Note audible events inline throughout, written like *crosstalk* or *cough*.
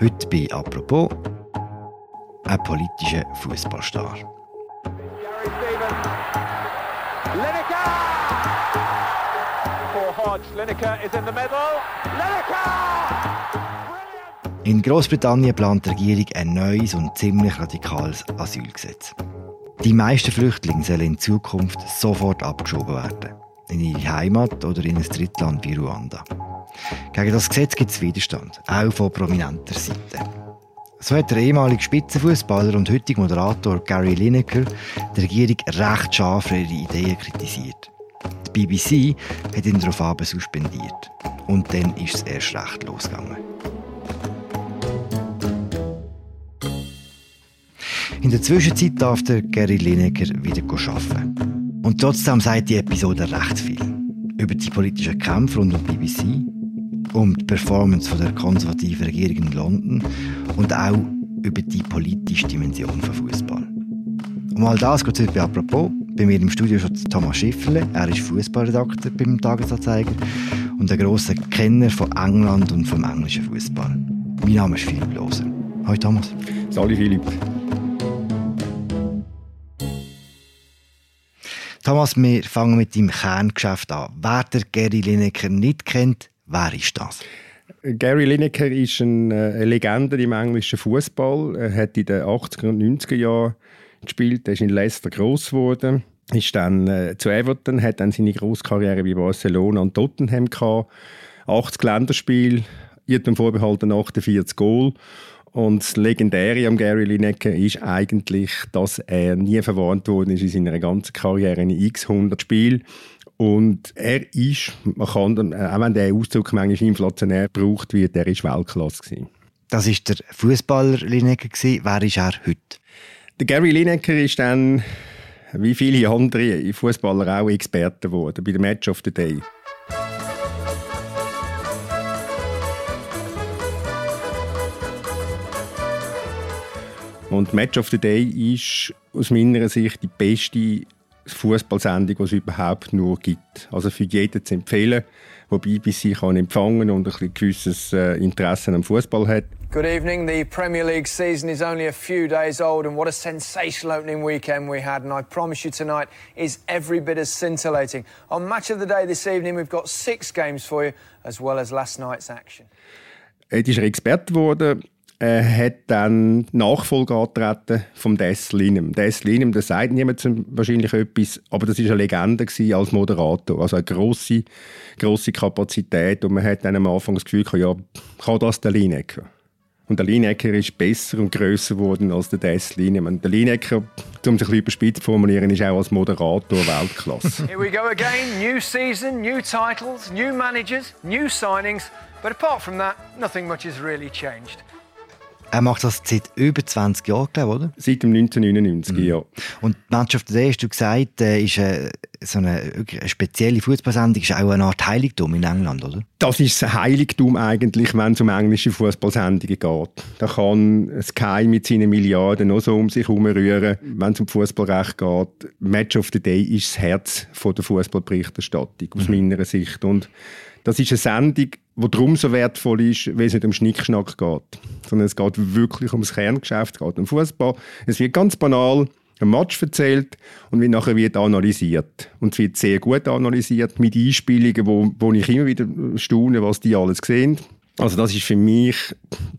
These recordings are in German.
Heute bei «Apropos» ein politischer Fußballstar. In Großbritannien plant die Regierung ein neues und ziemlich radikales Asylgesetz. Die meisten Flüchtlinge sollen in Zukunft sofort abgeschoben werden. In ihre Heimat oder in ein Drittland wie Ruanda. Gegen das Gesetz gibt es Widerstand, auch von prominenter Seite. So hat der ehemalige Spitzenfußballer und heutige Moderator Gary Lineker die Regierung recht scharf für ihre Ideen kritisiert. Die BBC hat ihn daraufhin suspendiert. Und dann ist es erst recht losgegangen. In der Zwischenzeit darf der Gary Lineker wieder arbeiten. Und trotzdem sagt die Episode recht viel. Über die politischen Kämpfe rund um die BBC, um die Performance der konservativen Regierung in London und auch über die politische Dimension von Fußball. Um all das geht es heute bei «Apropos». Bei mir im Studio ist Thomas Schifferle. Er ist Fußballredakteur beim Tagesanzeiger und ein grosser Kenner von England und vom englischen Fußball. Mein Name ist Philipp Loser. Hallo Thomas. Salut Philipp. Thomas, wir fangen mit deinem Kerngeschäft an. Wer der Gary Lineker nicht kennt, wer ist das? Gary Lineker ist eine Legende im englischen Fußball. Er hat in den 80er und 90er Jahren gespielt. Er ist in Leicester groß geworden. Ist dann äh, zu Everton, hat dann seine grosse Karriere bei Barcelona und Tottenham gehabt. 80 Länderspiele, jedem vorbehalten 48 Goal. Und das Legendäre am Gary Lineker ist eigentlich, dass er nie verwarnt worden ist in seiner ganzen Karriere in x 100 Spielen. Und er ist, man kann, auch wenn der Ausdruck manchmal inflationär gebraucht wird, er ist Weltklasse gewesen. Das ist der Fußballer Lineker gewesen. Wer ist er heute? Der Gary Lineker ist dann, wie viele andere Fußballer auch Experte geworden bei der Match of the Day. Und Match of the Day ist aus meiner Sicht die beste Fußballsendung, die es überhaupt nur gibt. Also für jeden zu empfehlen, der BBC kann empfangen und ein gewisses äh, Interesse am Fußball hat. Good evening. The Premier League season is only a few days old, and what a sensational opening weekend we had. And I promise you tonight is every bit as scintillating. On Match of the Day this evening, we've got six games for you, as well as last night's action. Er ist Experte geworden er hat dann Nachfolger angetreten vom Des Linem. Des Linem, das sagt niemand wahrscheinlich etwas, aber das war eine Legende als Moderator. Also eine grosse, grosse Kapazität und man hat dann am Anfang das Gefühl, ja, kann das der Lineker? Und der Lineker ist besser und grösser geworden als der Des Linem. Der Linecker, um es ein bisschen überspitzt zu formulieren, ist auch als Moderator Weltklasse. Here we go again. New season, new titles, new managers, new signings. But apart from that, nothing much has really changed. Er macht das seit über 20 Jahren, glaube oder? Seit dem 1999, mhm. ja. Und Match of the Day, hast du gesagt, äh, ist äh, so eine, eine spezielle Fußballsendung, ist auch eine Art Heiligtum in England, oder? Das ist ein Heiligtum eigentlich, wenn es um englische Fußballsendungen geht. Da kann Sky mit seinen Milliarden noch so um sich herumrühren, wenn es um Fußballrecht geht. Match of the Day ist das Herz von der Fußballberichterstattung, aus mhm. meiner Sicht. Und das ist eine Sendung, die darum so wertvoll ist, weil es nicht um Schnickschnack geht, sondern es geht wirklich ums Kerngeschäft, es geht um Fußball. Es wird ganz banal ein Match erzählt und wie nachher wird analysiert. Und es wird sehr gut analysiert mit Einspielungen, wo, wo ich immer wieder staune, was die alles sehen. Also das ist für mich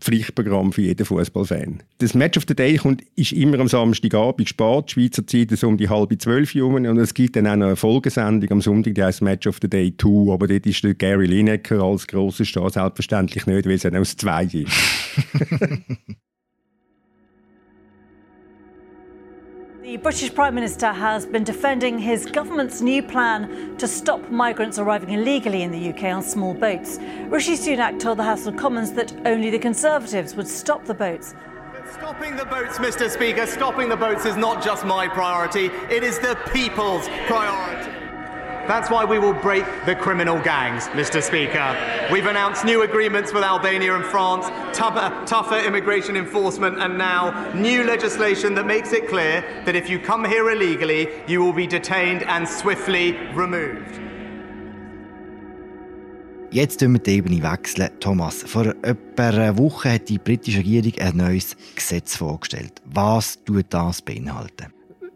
Pflichtprogramm für jeden Fußballfan. Das Match of the Day kommt, ist immer am Samstagabend spät, Schweizer Zeit so um die halbe zwölf Uhr und es gibt dann auch noch eine Folgesendung am Sonntag, die heißt Match of the Day 2, aber dort ist der Gary Lineker als grosser Star selbstverständlich nicht, weil es dann aus zwei ist. *laughs* The British Prime Minister has been defending his government's new plan to stop migrants arriving illegally in the UK on small boats. Rishi Sunak told the House of Commons that only the Conservatives would stop the boats. Stopping the boats, Mr. Speaker, stopping the boats is not just my priority, it is the people's priority. That's why we will break the criminal gangs, Mr. Speaker. We've announced new agreements with Albania and France, tougher, uh, tougher, immigration enforcement, and now new legislation that makes it clear that if you come here illegally, you will be detained and swiftly removed. Jetzt wechseln wir die Ebene. Wechseln. Thomas, vor etwa einer Woche hat die britische Regierung ein neues Gesetz vorgestellt. Was tut das beinhalten?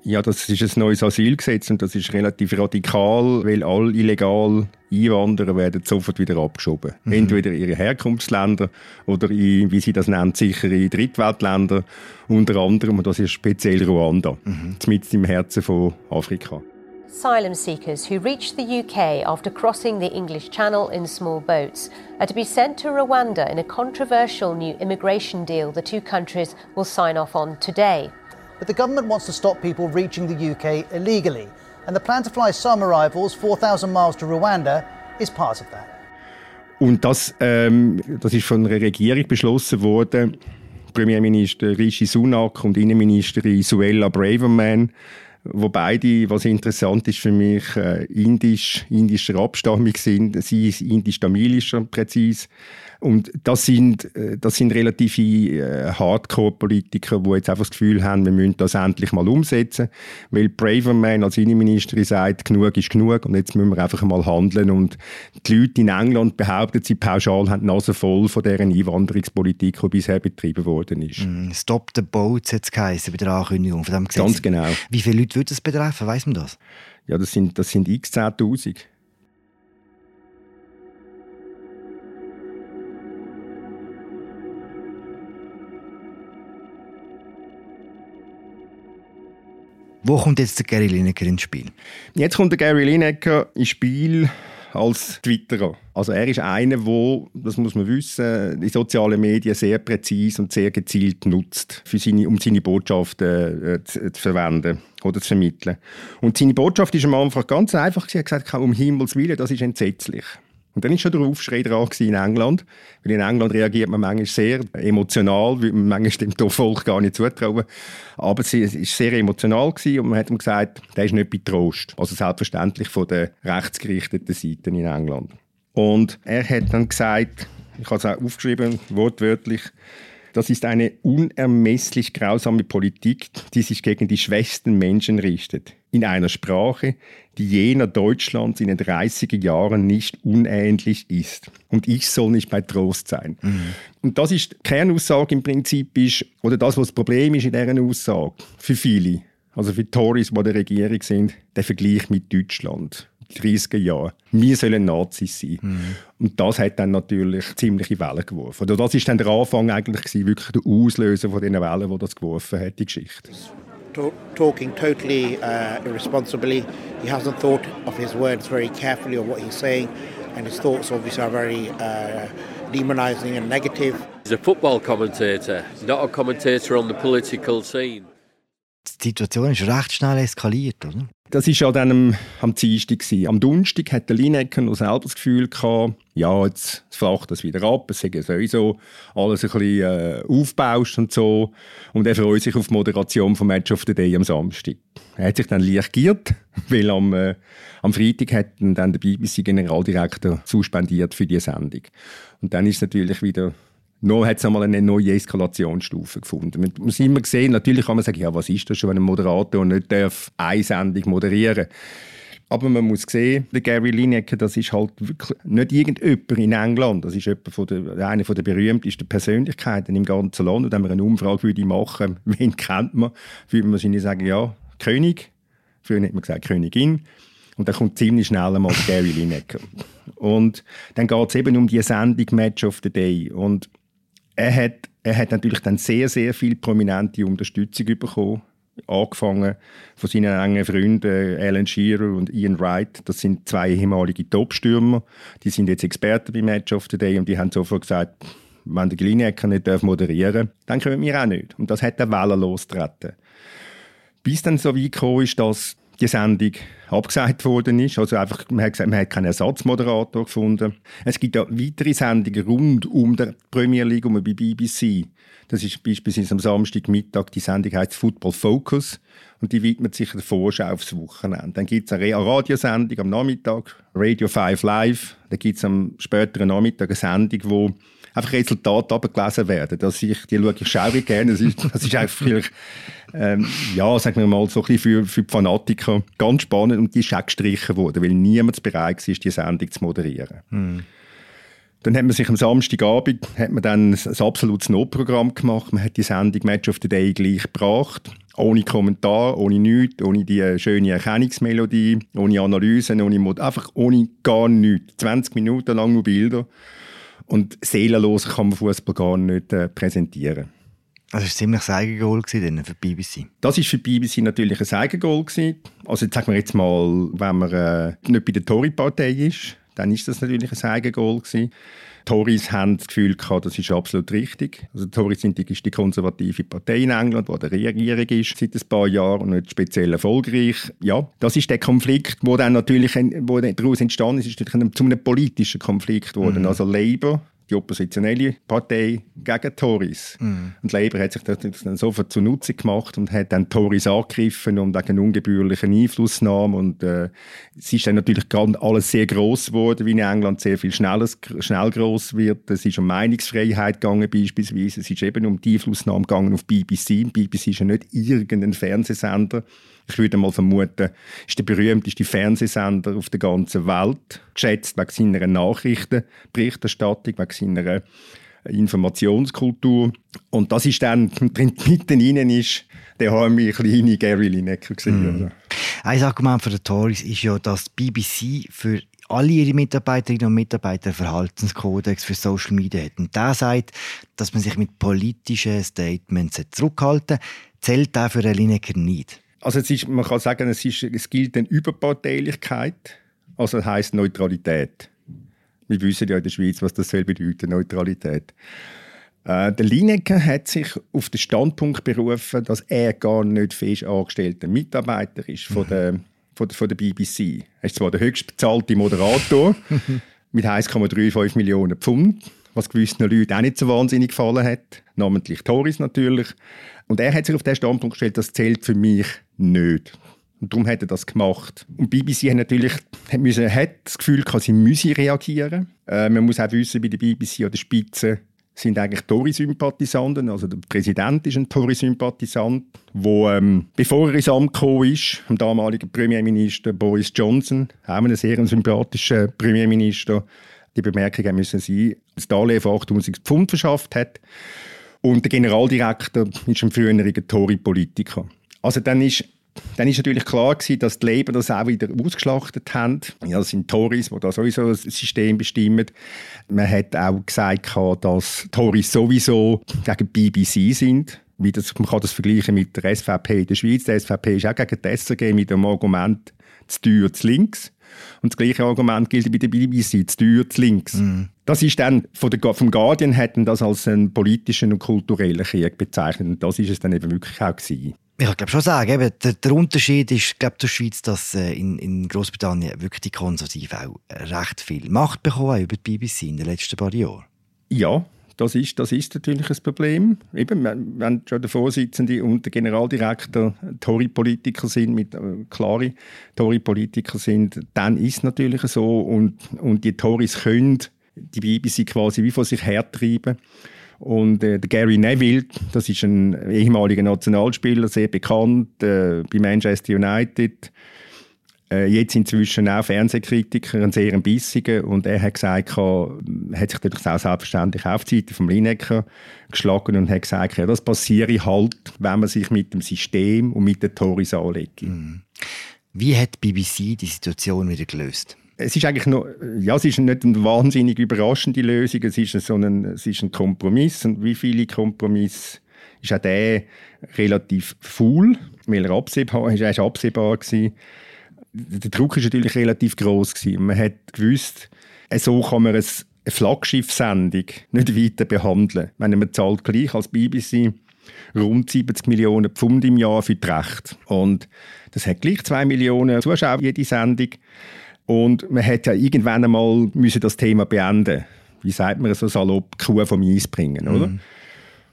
Ja, das ist ein neues Asylgesetz und das ist relativ radikal, weil alle illegal Einwanderer werden sofort wieder abgeschoben. Mhm. Entweder in ihre Herkunftsländer oder in, wie sie das nennt, sichere Drittweltländer. Unter anderem, und das ist speziell Ruanda, mhm. mit im Herzen von Afrika. Asylum seekers who reach the UK after crossing the English Channel in small boats are to be sent to Rwanda in a controversial new immigration deal the two countries will sign off on today. But the government wants to stop people reaching the UK illegally, and the plan to fly some arrivals 4,000 miles to Rwanda is part of that. Und das, ähm, das ist von der Regierung beschlossen worden. Premierminister Rishi Sunak und Innenministerin Suella Braverman, wo beide, was interessant ist für mich, äh, indisch, indischer Abstammung sind. Sie ist indisch-tamilischer, präzise. Und das sind, äh, das sind relative äh, Hardcore-Politiker, die jetzt einfach das Gefühl haben, wir müssen das endlich mal umsetzen. Weil Braverman als Innenministerin sagt, genug ist genug und jetzt müssen wir einfach mal handeln. Und die Leute in England behaupten, sie pauschal haben die Nase voll von dieser Einwanderungspolitik, die bisher betrieben worden ist. Mm, Stop the boats hat es geheißen bei der Ankündigung von Gesetz. Ganz genau. Wie viele Leute würde das betreffen, weiss man das? Ja, das sind, das sind x 10'000. Wo kommt jetzt der Gary Lineker ins Spiel? Jetzt kommt der Gary Lineker ins Spiel als Twitterer. Also er ist einer, der, das muss man wissen, die sozialen Medien sehr präzise und sehr gezielt nutzt, seine, um seine Botschaften äh, zu, zu, verwenden oder zu vermitteln. Und seine Botschaft ist am Anfang ganz einfach. Sie hat gesagt, um Himmels Willen, das ist entsetzlich. Und dann war schon der Aufschrei dran in England. Weil in England reagiert man manchmal sehr emotional, weil man manchmal dem Volk gar nicht zutrauen. Aber es war sehr emotional und man hat ihm gesagt, der ist nicht bei Trost. Also selbstverständlich von der rechtsgerichteten Seite in England. Und er hat dann gesagt, ich habe es auch aufgeschrieben, wortwörtlich, das ist eine unermesslich grausame Politik, die sich gegen die schwächsten Menschen richtet. In einer Sprache, die jener Deutschlands in den 30er Jahren nicht unähnlich ist. Und ich soll nicht bei Trost sein. Mhm. Und das ist die Kernaussage im Prinzip, ist, oder das, was das Problem ist in dieser Aussage, für viele, also für Tories, die der Regierung sind, der Vergleich mit Deutschland. 30er Jahren. Wir sollen Nazis sein. Mhm. Und das hat dann natürlich ziemliche Wellen geworfen. Oder das ist dann der Anfang eigentlich gewesen, wirklich der Auslöser von diesen Wellen, die das geworfen hat, die Geschichte. Talking totally uh, irresponsibly. He hasn't thought of his words very carefully or what he's saying, and his thoughts obviously are very uh, demonizing and negative. He's a football commentator. Not a commentator on the political scene. Die Situation ist recht schnell eskaliert, oder? Das war ja dann am, am Dienstag. Am Donnerstag hatte Lineker noch selber das Gefühl gehabt, ja, jetzt flacht das wieder ab, es sei sowieso alles ein bisschen äh, aufgebauscht und so. Und er freut sich auf die Moderation vom Match of the Day am Samstag. Er hat sich dann leicht giert, *laughs* weil am, äh, am Freitag hat dann der BBC-Generaldirektor suspendiert für die Sendung. Und dann ist natürlich wieder noch hat es einmal eine neue Eskalationsstufe gefunden. Man muss immer sehen, natürlich kann man sagen, ja, was ist das schon, wenn ein Moderator nicht darf eine Sendung moderieren aber man muss sehen, der Gary Lineker, das ist halt wirklich nicht irgendjemand in England. Das ist von der, eine der berühmtesten Persönlichkeiten im ganzen Land. Und wenn man eine Umfrage würde machen *laughs* wen kennt man, würde man wahrscheinlich sagen, ja, König. Früher hat man gesagt Königin. Und dann kommt ziemlich schnell einmal Gary Lineker. Und dann geht es eben um die Sendung Match of the Day. Und er hat, er hat natürlich dann sehr, sehr viel prominente Unterstützung bekommen. Angefangen von seinen engen Freunden Alan Shearer und Ian Wright. Das sind zwei ehemalige Top-Stürmer. Die sind jetzt Experten beim Match of the Day und die haben sofort gesagt, wenn der Glinecker nicht moderieren darf, dann können wir auch nicht. Und das hat der Wellen losgetreten. Bis dann so weit gekommen ist, dass die Sendung abgesagt worden ist. Also einfach, man hat gesagt, man hat keinen Ersatzmoderator gefunden. Es gibt auch weitere Sendungen rund um die Premier League, um bei BBC. Das ist beispielsweise am Samstagmittag, die Sendung heißt Football Focus und die widmet sich der Vorschau aufs Wochenende. Dann gibt es eine Radiosendung am Nachmittag, Radio 5 Live. Dann gibt es am späteren Nachmittag eine Sendung, wo einfach Resultate abgelesen werden. Dass ich, die schaue ich schaue gerne. Das ist, das ist einfach vielleicht, ähm, ja, sagen wir mal, so ein bisschen für, für die Fanatiker ganz spannend und die ist auch gestrichen worden, weil niemand bereit war, die Sendung zu moderieren. Hm. Dann hat man sich am Samstagabend hat man dann ein absolutes Notprogramm gemacht. Man hat die Sendung Match of the Day gleich gebracht. Ohne Kommentar, ohne nichts, ohne die schöne Erkennungsmelodie, ohne Analysen, ohne Mod einfach ohne gar nichts. 20 Minuten lang nur Bilder. Und seelenlos kann man Fußball gar nicht äh, präsentieren. Das war ziemlich ein Eigengoal für die BBC. Das war für die BBC natürlich ein Eigengoal. Also jetzt sagen wir jetzt mal, wenn man äh, nicht bei der Tory-Partei ist, dann ist das natürlich ein Eigengoal gewesen. Tories haben das Gefühl gehabt, das ist absolut richtig. Also die Tories sind die, die konservative Partei in England, die der Regierung ist seit ein paar Jahren und nicht speziell erfolgreich. Ja, das ist der Konflikt, wo dann natürlich wo daraus entstanden ist, ist natürlich zu einem politischen Konflikt geworden. Mhm. Also Labour die oppositionelle Partei gegen Tories. Mm. Und Labour hat sich das dann sofort zunutze gemacht und hat dann Tories angegriffen und wegen ungebührlichen Einflussnahme. Und äh, es ist dann natürlich gerade alles sehr groß geworden, wie in England sehr viel schneller, schnell groß wird. Es ist um Meinungsfreiheit gegangen beispielsweise. Es ist eben um die Einflussnahme gegangen auf BBC. BBC ist ja nicht irgendein Fernsehsender ich würde mal vermuten, ist der berühmteste Fernsehsender auf der ganzen Welt, geschätzt wegen seiner Nachrichtenberichterstattung, wegen seiner Informationskultur. Und das ist dann, *laughs* mitten rein ist, der haben wir kleine Gary Lineker gesehen. Mm. Ein Argument für die Tories ist ja, dass die BBC für alle ihre Mitarbeiterinnen und Mitarbeiter Verhaltenskodex für Social Media hat. Und der sagt, dass man sich mit politischen Statements zurückhalten zählt der für Lineker nicht. Also es ist, man kann sagen, es, ist, es gilt eine Überparteilichkeit, also das heisst Neutralität. Wir wissen ja in der Schweiz, was das soll bedeuten, Neutralität. Äh, der Lineker hat sich auf den Standpunkt berufen, dass er gar nicht fest angestellter Mitarbeiter ist von, der, *laughs* von, der, von der BBC. Er ist zwar der höchst bezahlte Moderator *laughs* mit 1,35 Millionen Pfund, was gewissen Leuten auch nicht so wahnsinnig gefallen hat, namentlich Tories natürlich. Und er hat sich auf den Standpunkt gestellt, das zählt für mich nicht. Und darum hat er das gemacht. Und BBC hat natürlich hat müssen, hat das Gefühl gehabt, sie müsse reagieren. Äh, man muss auch wissen, bei der BBC an der Spitze sind eigentlich Tory-Sympathisanten. Also der Präsident ist ein Tory-Sympathisant, wo ähm, bevor er ins Amt gekommen ist, dem damaligen Premierminister Boris Johnson, auch ein sehr sympathischer Premierminister, die Bemerkung müssen sie das Darlehen von 8000 Pfund verschafft hat. Und der Generaldirektor ist ein früherer Tory-Politiker. Also dann ist dann ist natürlich klar gewesen, dass die Labour das auch wieder ausgeschlachtet haben. Ja, das sind Tories, die da sowieso das System bestimmen. Man hat auch gesagt, dass Tories sowieso gegen BBC sind. Wie das, man kann das vergleichen mit der SVP in der Schweiz. Die SVP ist auch gegen die SRG mit dem Argument zu teuer zu links. Und das gleiche Argument gilt bei der BBC, zu teuer zu links. Mm. Das ist dann, von der, vom Guardian hätten das als einen politischen und kulturellen Krieg bezeichnet. Und das ist es dann eben wirklich auch gewesen. Ich glaube schon sagen, eben, der, der, Unterschied ist glaube zur Schweiz, dass äh, in, in Großbritannien wirklich die Konservativen auch recht viel Macht bekommen über die BBC in den letzten paar Jahren. Ja, das ist, das ist natürlich ein Problem. Eben, wenn schon der Vorsitzende und der Generaldirektor Tory-Politiker sind, mit äh, klare Tory-Politiker sind, dann ist es natürlich so. Und, und die Tories können die BBC quasi wie von sich hertreiben. Und äh, der Gary Neville, das ist ein ehemaliger Nationalspieler, sehr bekannt äh, bei Manchester United. Äh, jetzt inzwischen auch Fernsehkritiker, ein sehr bissiger. Und er hat gesagt, er hat sich natürlich auch selbstverständlich auf die Seite vom Lineker geschlagen und hat gesagt, ja, das passiere halt, wenn man sich mit dem System und mit den Tories anlegt. Mhm. Wie hat die BBC die Situation wieder gelöst? es ist eigentlich noch, ja, es ist nicht eine wahnsinnig überraschende Lösung, es ist, so ein, es ist ein Kompromiss und wie viele Kompromisse ist auch der relativ faul, weil er absehbar, er ist absehbar gewesen. Der Druck ist natürlich relativ groß gewesen. Man hat gewusst, so kann man eine Flaggschiff-Sendung nicht weiter behandeln. Wenn man zahlt gleich als BBC rund 70 Millionen Pfund im Jahr für die Rechte. Und das hat gleich 2 Millionen Zuschauer jede Sendung. Und man hätte ja irgendwann einmal müssen das Thema beenden Wie sagt man so salopp, Kuh vom Eis bringen, oder? Mhm.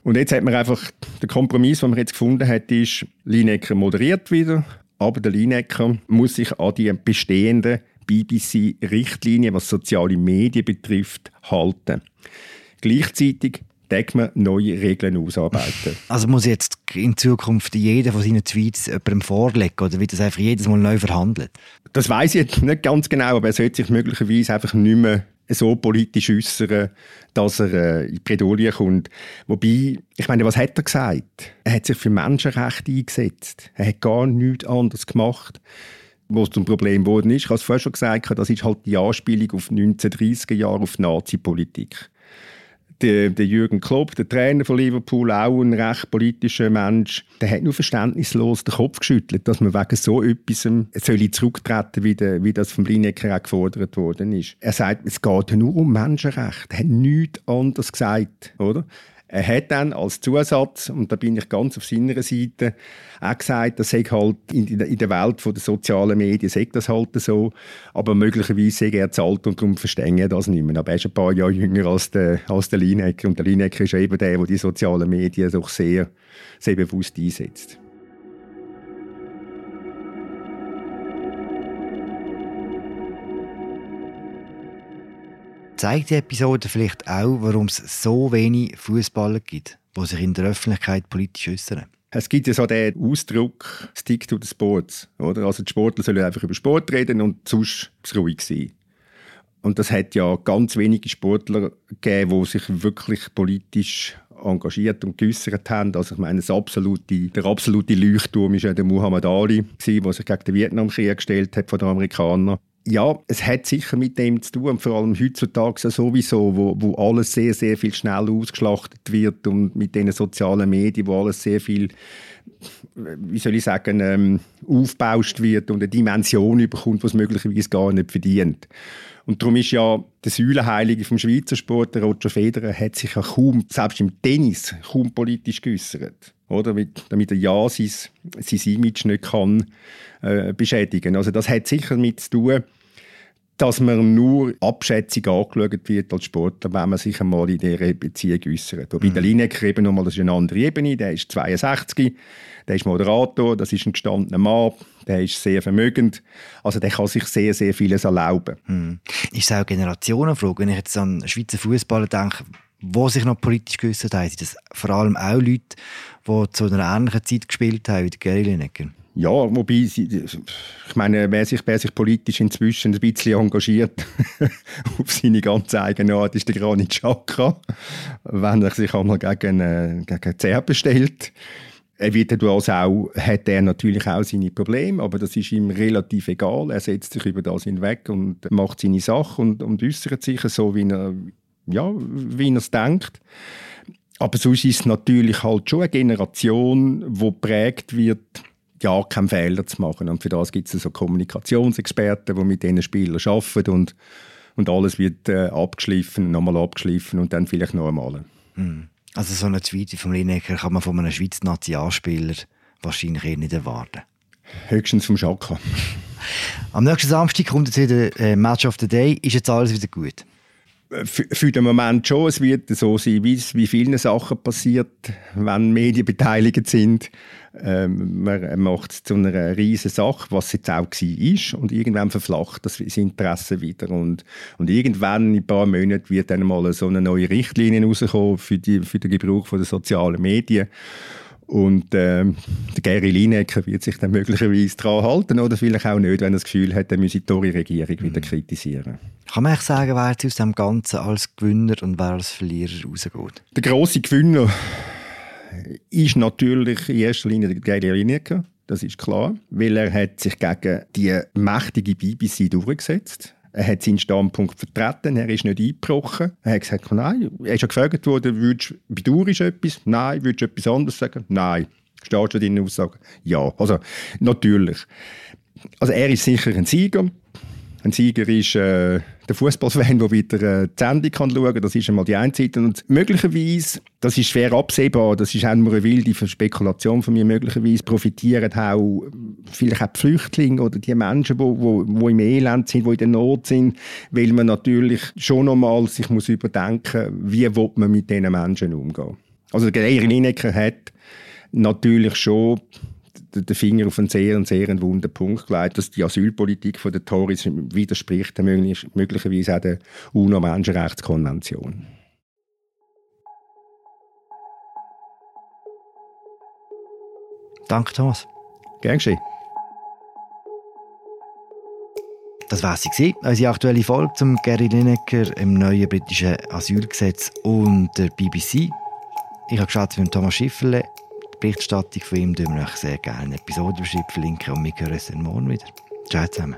Und jetzt hat man einfach, der Kompromiss, den man jetzt gefunden hat, ist, Lineker moderiert wieder, aber der Lineker muss sich an die bestehenden BBC-Richtlinien, was soziale Medien betrifft, halten. Gleichzeitig deckt man neue Regeln ausarbeiten. Also muss jetzt in Zukunft jeder von seinen Tweets jemandem vorlegen oder wird das einfach jedes Mal neu verhandelt? Das weiß ich jetzt nicht ganz genau, aber er sollte sich möglicherweise einfach nicht mehr so politisch äußern, dass er äh, in Bredouille kommt. Wobei, ich meine, was hat er gesagt? Er hat sich für Menschenrechte eingesetzt. Er hat gar nichts anderes gemacht wo es zum Problem geworden ist. Ich habe es vorher schon gesagt, das ist halt die Anspielung auf 1930er Jahre, auf Nazi-Politik der, der Jürgen Klopp, der Trainer von Liverpool, auch ein recht politischer Mensch, der hat nur verständnislos den Kopf geschüttelt, dass man wegen so etwas soll zurücktreten wie, wie das vom Lineker auch gefordert worden ist. Er sagt, es geht nur um Menschenrechte. Er hat nichts anderes gesagt, oder? Er hat dann als Zusatz, und da bin ich ganz auf seiner Seite, auch gesagt, das sei halt in der Welt der sozialen Medien sei das halt so, aber möglicherweise sei er zu alt und darum verstehe er das nicht mehr. Aber er ist ein paar Jahre jünger als der, als der Lineker und der Lineker ist eben der, der die sozialen Medien doch sehr, sehr bewusst einsetzt. Zeigt die Episode vielleicht auch, warum es so wenig Fußballer gibt, die sich in der Öffentlichkeit politisch äußern? Es gibt ja so den Ausdruck «Stick to the Sports». Oder? Also die Sportler sollen einfach über Sport reden und sonst ruhig sein. Und das hat ja ganz wenige Sportler gegeben, die sich wirklich politisch engagiert und geäußert haben. Also ich meine, das absolute, der absolute Leuchtturm war ja der Muhammad Ali, der sich gegen den Vietnamkrieg gestellt hat von den Amerikanern ja, es hat sicher mit dem zu tun, vor allem heutzutage sowieso, wo, wo alles sehr, sehr viel schneller ausgeschlachtet wird und mit den sozialen Medien, wo alles sehr viel, wie soll ich sagen, ähm, aufgebauscht wird und eine Dimension überkommt, was möglicherweise gar nicht verdient. Und darum ist ja der Säulenheilige vom Schweizer Sport, der Roger Federer, hat sich ja kaum, selbst im Tennis, kaum politisch geäußert. Oder? Damit er ja sein, sein Image nicht kann, äh, beschädigen Also das hat sicher mit zu tun, dass man nur abschätzig angeschaut wird als Sportler, wenn man sich einmal in dieser Beziehung äußert. Wobei mhm. der Lineker eben nochmal, das ist eine andere Ebene, der ist 62, der ist Moderator, das ist ein gestandener Mann, der ist sehr vermögend, also der kann sich sehr, sehr vieles erlauben. Mhm. Ist es auch eine Generationenfrage, wenn ich jetzt an Schweizer Fußballer denke, wo sich noch politisch geäußert haben, sind das vor allem auch Leute, die zu einer ähnlichen Zeit gespielt haben wie der Gary? Ja, wobei, ich meine, wer sich, wer sich politisch inzwischen ein bisschen engagiert, *laughs* auf seine ganz eigene Art, ist der Granit Xhaka, wenn er sich einmal gegen, äh, gegen Zerben stellt. Also auch, hat er natürlich auch seine Probleme, aber das ist ihm relativ egal. Er setzt sich über das hinweg und macht seine Sache und, und äußert sich so, wie er, ja, wie er es denkt. Aber sonst ist es natürlich halt schon eine Generation, die prägt wird ja, keinen Fehler zu machen. Und für das gibt es so Kommunikationsexperten, die mit diesen Spielern arbeiten und, und alles wird äh, abgeschliffen, nochmal abgeschliffen und dann vielleicht noch einmal. Hm. Also so eine Tweet vom Lineker kann man von einem Schweizer Nationalspieler wahrscheinlich eher nicht erwarten. Höchstens vom Schaka. Am nächsten Samstag kommt jetzt wieder äh, Match of the Day. Ist jetzt alles wieder gut? Für, den Moment schon. Es wird so sein, wie es wie vielen Sachen passiert, wenn Medien beteiligt sind. Ähm, man macht es zu einer riesen Sache, was jetzt auch war. Und irgendwann verflacht das, das Interesse wieder. Und, und irgendwann in ein paar Monaten wird dann mal so eine neue Richtlinie rauskommen für, die, für den Gebrauch der sozialen Medien. Und äh, der Gary Lineker wird sich dann möglicherweise daran halten oder vielleicht auch nicht, wenn er das Gefühl hat, er müsse die Tory-Regierung wieder mhm. kritisieren. Kann man echt sagen, wer jetzt aus dem Ganzen als Gewinner und wer als Verlierer rausgeht? Der grosse Gewinner ist natürlich in erster Linie der Gary Lineker. Das ist klar, weil er hat sich gegen die mächtige BBC durchgesetzt er hat seinen Standpunkt vertreten, er ist nicht eingebrochen. Er hat gesagt, nein, er ist ja gefragt worden, würdest, bedauerst du etwas? Nein. Würdest du etwas anderes sagen? Nein. Steht schon deine Aussage? Ja. Also, natürlich. Also, er ist sicher ein Sieger. Ein Sieger ist äh, der Fußballfan, der wieder äh, die Sendung kann schauen kann. Das ist einmal die eine Seite. Und möglicherweise, das ist schwer absehbar, das ist auch nur eine wilde Spekulation von mir, möglicherweise profitieren auch vielleicht auch die Flüchtlinge oder die Menschen, die wo, wo im Elend sind, die in der Not sind, weil man natürlich schon einmal sich muss überdenken wie man mit diesen Menschen umgehen. Also der Geier Lineker hat natürlich schon den Finger auf einen sehr, sehr wunden Punkt gelegt, dass die Asylpolitik von der Tories widerspricht möglicherweise auch der UNO-Menschenrechtskonvention. Danke, Thomas. Gern geschehen. Das war sie, unsere aktuelle Folge zum Gary Lineker im neuen britischen Asylgesetz und der BBC. Ich habe geschaut mit Thomas Schifferle. Berichterstattung von ihm tun wir euch sehr gerne in Episodenbeschreibung verlinken und wir hören uns dann morgen wieder. Ciao zusammen.